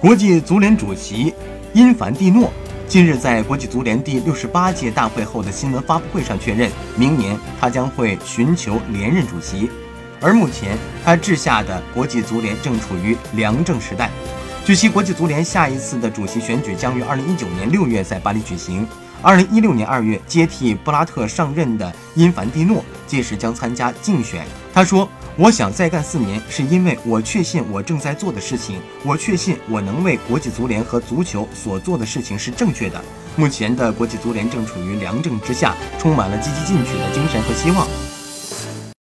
国际足联主席因凡蒂诺近日在国际足联第六十八届大会后的新闻发布会上确认，明年他将会寻求连任主席。而目前他治下的国际足联正处于良政时代。据悉，国际足联下一次的主席选举将于二零一九年六月在巴黎举行。二零一六年二月接替布拉特上任的因凡蒂诺，届时将参加竞选。他说：“我想再干四年，是因为我确信我正在做的事情，我确信我能为国际足联和足球所做的事情是正确的。目前的国际足联正处于良政之下，充满了积极进取的精神和希望。”